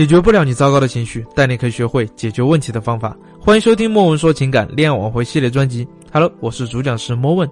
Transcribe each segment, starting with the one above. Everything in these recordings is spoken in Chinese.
解决不了你糟糕的情绪，但你可以学会解决问题的方法。欢迎收听莫问说情感恋爱挽回系列专辑。Hello，我是主讲师莫问。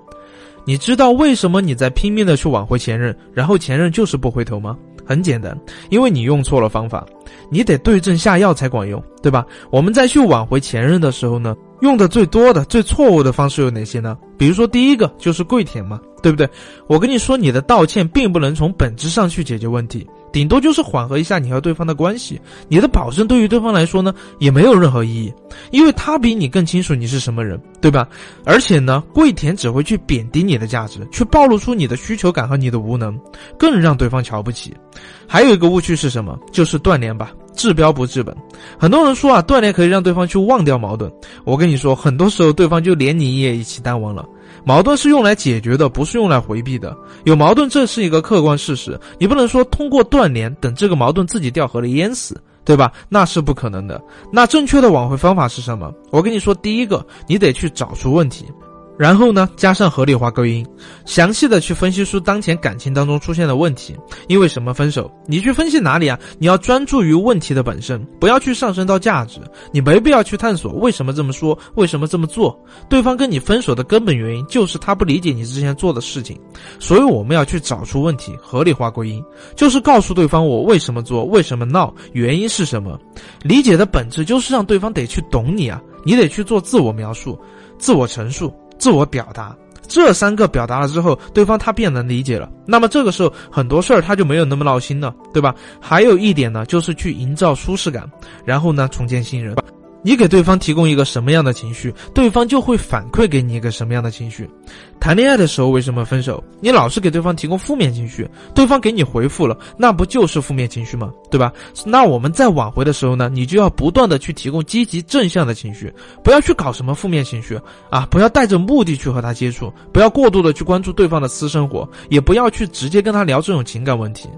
你知道为什么你在拼命的去挽回前任，然后前任就是不回头吗？很简单，因为你用错了方法。你得对症下药才管用，对吧？我们在去挽回前任的时候呢，用的最多的、最错误的方式有哪些呢？比如说，第一个就是跪舔嘛，对不对？我跟你说，你的道歉并不能从本质上去解决问题。顶多就是缓和一下你和对方的关系，你的保证对于对方来说呢，也没有任何意义，因为他比你更清楚你是什么人，对吧？而且呢，跪舔只会去贬低你的价值，去暴露出你的需求感和你的无能，更让对方瞧不起。还有一个误区是什么？就是断联吧，治标不治本。很多人说啊，断联可以让对方去忘掉矛盾，我跟你说，很多时候对方就连你也一起淡忘了。矛盾是用来解决的，不是用来回避的。有矛盾，这是一个客观事实。你不能说通过断联等这个矛盾自己掉河里淹死，对吧？那是不可能的。那正确的挽回方法是什么？我跟你说，第一个，你得去找出问题。然后呢，加上合理化归因，详细的去分析出当前感情当中出现的问题，因为什么分手？你去分析哪里啊？你要专注于问题的本身，不要去上升到价值，你没必要去探索为什么这么说，为什么这么做。对方跟你分手的根本原因就是他不理解你之前做的事情，所以我们要去找出问题，合理化归因，就是告诉对方我为什么做，为什么闹，原因是什么。理解的本质就是让对方得去懂你啊，你得去做自我描述、自我陈述。自我表达这三个表达了之后，对方他便能理解了。那么这个时候很多事儿他就没有那么闹心了，对吧？还有一点呢，就是去营造舒适感，然后呢重建信任。你给对方提供一个什么样的情绪，对方就会反馈给你一个什么样的情绪。谈恋爱的时候为什么分手？你老是给对方提供负面情绪，对方给你回复了，那不就是负面情绪吗？对吧？那我们在挽回的时候呢，你就要不断的去提供积极正向的情绪，不要去搞什么负面情绪啊！不要带着目的去和他接触，不要过度的去关注对方的私生活，也不要去直接跟他聊这种情感问题。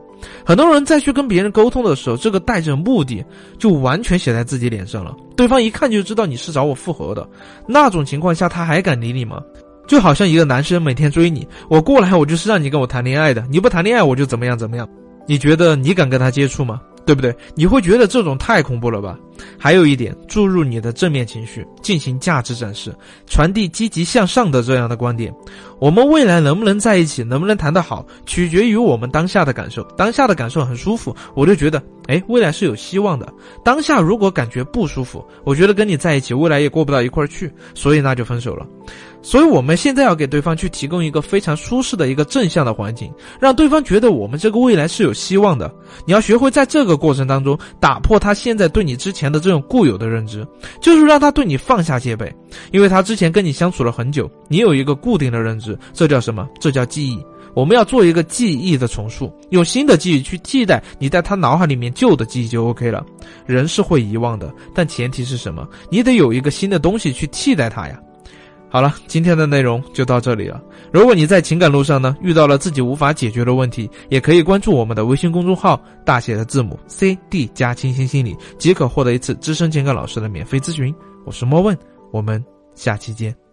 很多人在去跟别人沟通的时候，这个带着目的就完全写在自己脸上了。对方一看就知道你是找我复合的，那种情况下他还敢理你吗？就好像一个男生每天追你，我过来我就是让你跟我谈恋爱的，你不谈恋爱我就怎么样怎么样。你觉得你敢跟他接触吗？对不对？你会觉得这种太恐怖了吧？还有一点，注入你的正面情绪，进行价值展示，传递积极向上的这样的观点。我们未来能不能在一起，能不能谈得好，取决于我们当下的感受。当下的感受很舒服，我就觉得，哎，未来是有希望的。当下如果感觉不舒服，我觉得跟你在一起，未来也过不到一块儿去，所以那就分手了。所以我们现在要给对方去提供一个非常舒适的一个正向的环境，让对方觉得我们这个未来是有希望的。你要学会在这个过程当中打破他现在对你之前的这种固有的认知，就是让他对你放下戒备，因为他之前跟你相处了很久，你有一个固定的认知，这叫什么？这叫记忆。我们要做一个记忆的重塑，用新的记忆去替代你在他脑海里面旧的记忆就 OK 了。人是会遗忘的，但前提是什么？你得有一个新的东西去替代他呀。好了，今天的内容就到这里了。如果你在情感路上呢遇到了自己无法解决的问题，也可以关注我们的微信公众号，大写的字母 C D 加清新心理，即可获得一次资深情感老师的免费咨询。我是莫问，我们下期见。